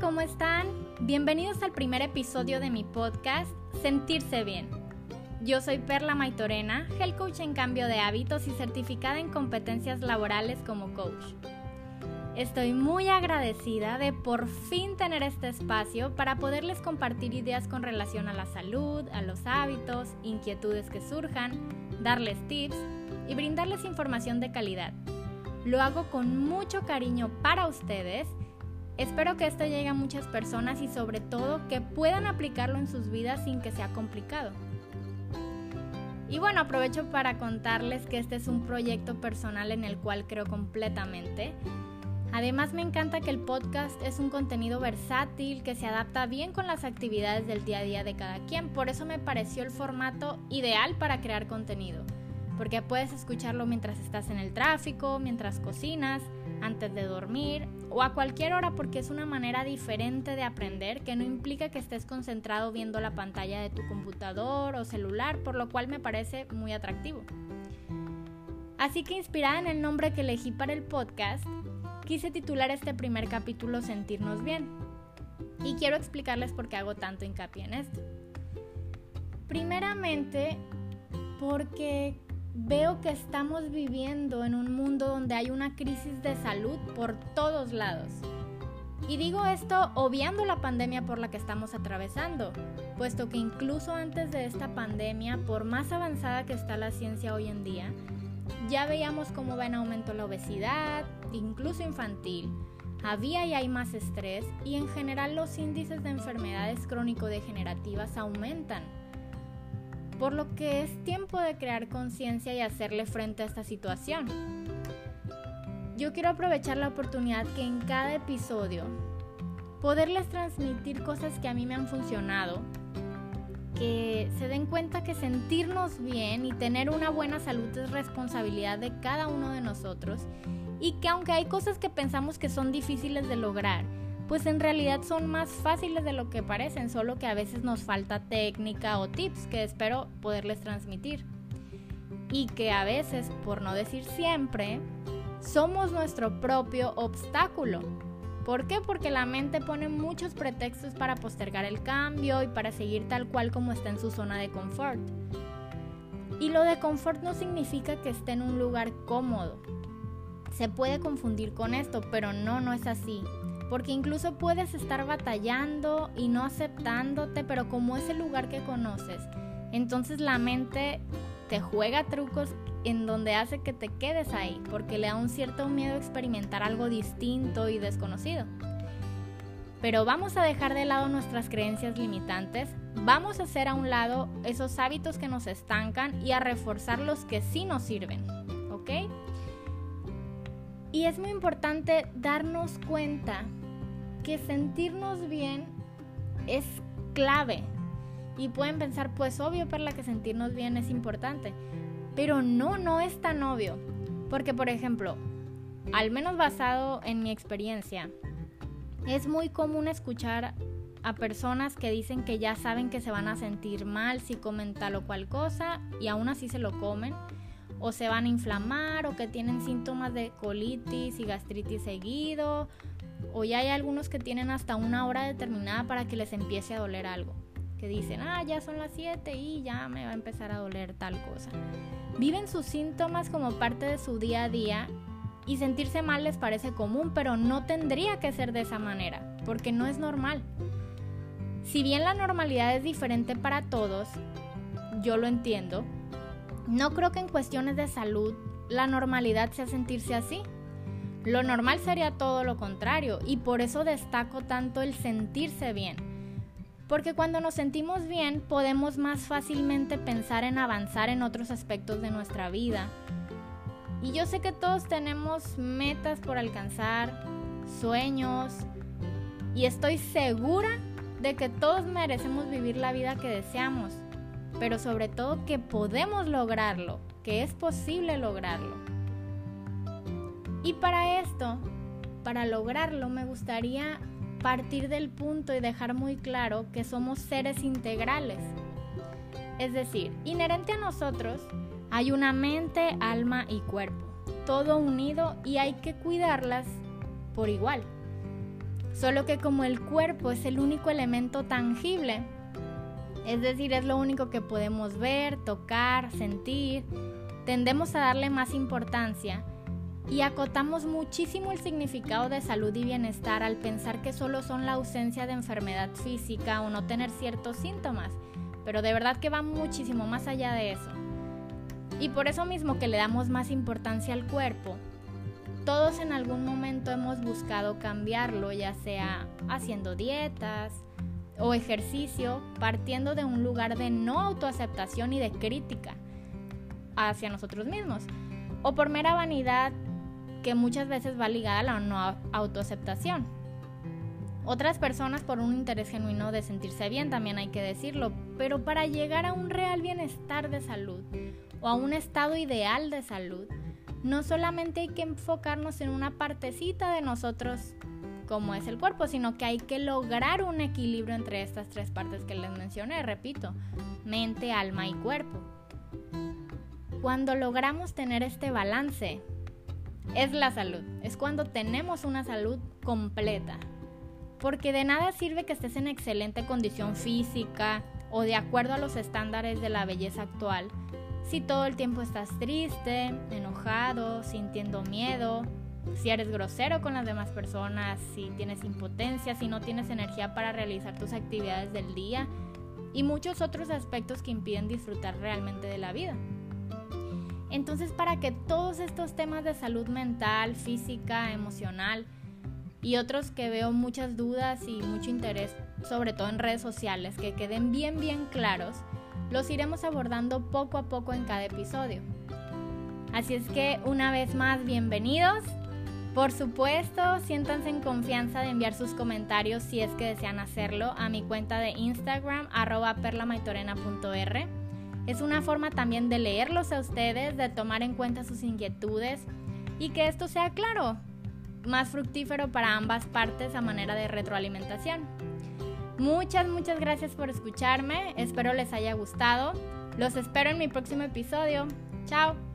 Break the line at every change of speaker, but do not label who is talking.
¿cómo están? Bienvenidos al primer episodio de mi podcast, Sentirse Bien. Yo soy Perla Maitorena, health coach en cambio de hábitos y certificada en competencias laborales como coach. Estoy muy agradecida de por fin tener este espacio para poderles compartir ideas con relación a la salud, a los hábitos, inquietudes que surjan, darles tips y brindarles información de calidad. Lo hago con mucho cariño para ustedes Espero que esto llegue a muchas personas y sobre todo que puedan aplicarlo en sus vidas sin que sea complicado. Y bueno, aprovecho para contarles que este es un proyecto personal en el cual creo completamente. Además me encanta que el podcast es un contenido versátil que se adapta bien con las actividades del día a día de cada quien. Por eso me pareció el formato ideal para crear contenido. Porque puedes escucharlo mientras estás en el tráfico, mientras cocinas, antes de dormir o a cualquier hora porque es una manera diferente de aprender que no implica que estés concentrado viendo la pantalla de tu computador o celular, por lo cual me parece muy atractivo. Así que inspirada en el nombre que elegí para el podcast, quise titular este primer capítulo Sentirnos bien. Y quiero explicarles por qué hago tanto hincapié en esto. Primeramente, porque veo que estamos viviendo en un mundo donde hay una crisis de salud por todos lados. Y digo esto obviando la pandemia por la que estamos atravesando, puesto que incluso antes de esta pandemia, por más avanzada que está la ciencia hoy en día, ya veíamos cómo va en aumento la obesidad, incluso infantil. Había y hay más estrés y en general los índices de enfermedades crónico-degenerativas aumentan por lo que es tiempo de crear conciencia y hacerle frente a esta situación. Yo quiero aprovechar la oportunidad que en cada episodio poderles transmitir cosas que a mí me han funcionado, que se den cuenta que sentirnos bien y tener una buena salud es responsabilidad de cada uno de nosotros y que aunque hay cosas que pensamos que son difíciles de lograr, pues en realidad son más fáciles de lo que parecen, solo que a veces nos falta técnica o tips que espero poderles transmitir. Y que a veces, por no decir siempre, somos nuestro propio obstáculo. ¿Por qué? Porque la mente pone muchos pretextos para postergar el cambio y para seguir tal cual como está en su zona de confort. Y lo de confort no significa que esté en un lugar cómodo. Se puede confundir con esto, pero no, no es así porque incluso puedes estar batallando y no aceptándote, pero como es el lugar que conoces, entonces la mente te juega trucos en donde hace que te quedes ahí, porque le da un cierto miedo experimentar algo distinto y desconocido. Pero vamos a dejar de lado nuestras creencias limitantes, vamos a hacer a un lado esos hábitos que nos estancan y a reforzar los que sí nos sirven, ¿ok? Y es muy importante darnos cuenta que sentirnos bien es clave. Y pueden pensar, pues obvio, la que sentirnos bien es importante. Pero no, no es tan obvio. Porque, por ejemplo, al menos basado en mi experiencia, es muy común escuchar a personas que dicen que ya saben que se van a sentir mal si comen tal o cual cosa y aún así se lo comen o se van a inflamar o que tienen síntomas de colitis y gastritis seguido o ya hay algunos que tienen hasta una hora determinada para que les empiece a doler algo. Que dicen, ah, ya son las 7 y ya me va a empezar a doler tal cosa. Viven sus síntomas como parte de su día a día y sentirse mal les parece común, pero no tendría que ser de esa manera, porque no es normal. Si bien la normalidad es diferente para todos, yo lo entiendo, no creo que en cuestiones de salud la normalidad sea sentirse así. Lo normal sería todo lo contrario y por eso destaco tanto el sentirse bien. Porque cuando nos sentimos bien podemos más fácilmente pensar en avanzar en otros aspectos de nuestra vida. Y yo sé que todos tenemos metas por alcanzar, sueños, y estoy segura de que todos merecemos vivir la vida que deseamos pero sobre todo que podemos lograrlo, que es posible lograrlo. Y para esto, para lograrlo, me gustaría partir del punto y dejar muy claro que somos seres integrales. Es decir, inherente a nosotros hay una mente, alma y cuerpo, todo unido y hay que cuidarlas por igual. Solo que como el cuerpo es el único elemento tangible, es decir, es lo único que podemos ver, tocar, sentir, tendemos a darle más importancia y acotamos muchísimo el significado de salud y bienestar al pensar que solo son la ausencia de enfermedad física o no tener ciertos síntomas, pero de verdad que va muchísimo más allá de eso. Y por eso mismo que le damos más importancia al cuerpo, todos en algún momento hemos buscado cambiarlo, ya sea haciendo dietas o ejercicio, partiendo de un lugar de no autoaceptación y de crítica hacia nosotros mismos, o por mera vanidad que muchas veces va ligada a la no autoaceptación. Otras personas por un interés genuino de sentirse bien, también hay que decirlo, pero para llegar a un real bienestar de salud o a un estado ideal de salud, no solamente hay que enfocarnos en una partecita de nosotros como es el cuerpo, sino que hay que lograr un equilibrio entre estas tres partes que les mencioné, repito, mente, alma y cuerpo. Cuando logramos tener este balance, es la salud, es cuando tenemos una salud completa. Porque de nada sirve que estés en excelente condición física o de acuerdo a los estándares de la belleza actual si todo el tiempo estás triste, enojado, sintiendo miedo, si eres grosero con las demás personas, si tienes impotencia, si no tienes energía para realizar tus actividades del día y muchos otros aspectos que impiden disfrutar realmente de la vida. Entonces, para que todos estos temas de salud mental, física, emocional y otros que veo muchas dudas y mucho interés, sobre todo en redes sociales, que queden bien, bien claros, los iremos abordando poco a poco en cada episodio. Así es que una vez más, bienvenidos. Por supuesto, siéntanse en confianza de enviar sus comentarios si es que desean hacerlo a mi cuenta de Instagram arroba perlamaitorena.r. Es una forma también de leerlos a ustedes, de tomar en cuenta sus inquietudes y que esto sea claro, más fructífero para ambas partes a manera de retroalimentación. Muchas, muchas gracias por escucharme. Espero les haya gustado. Los espero en mi próximo episodio. Chao.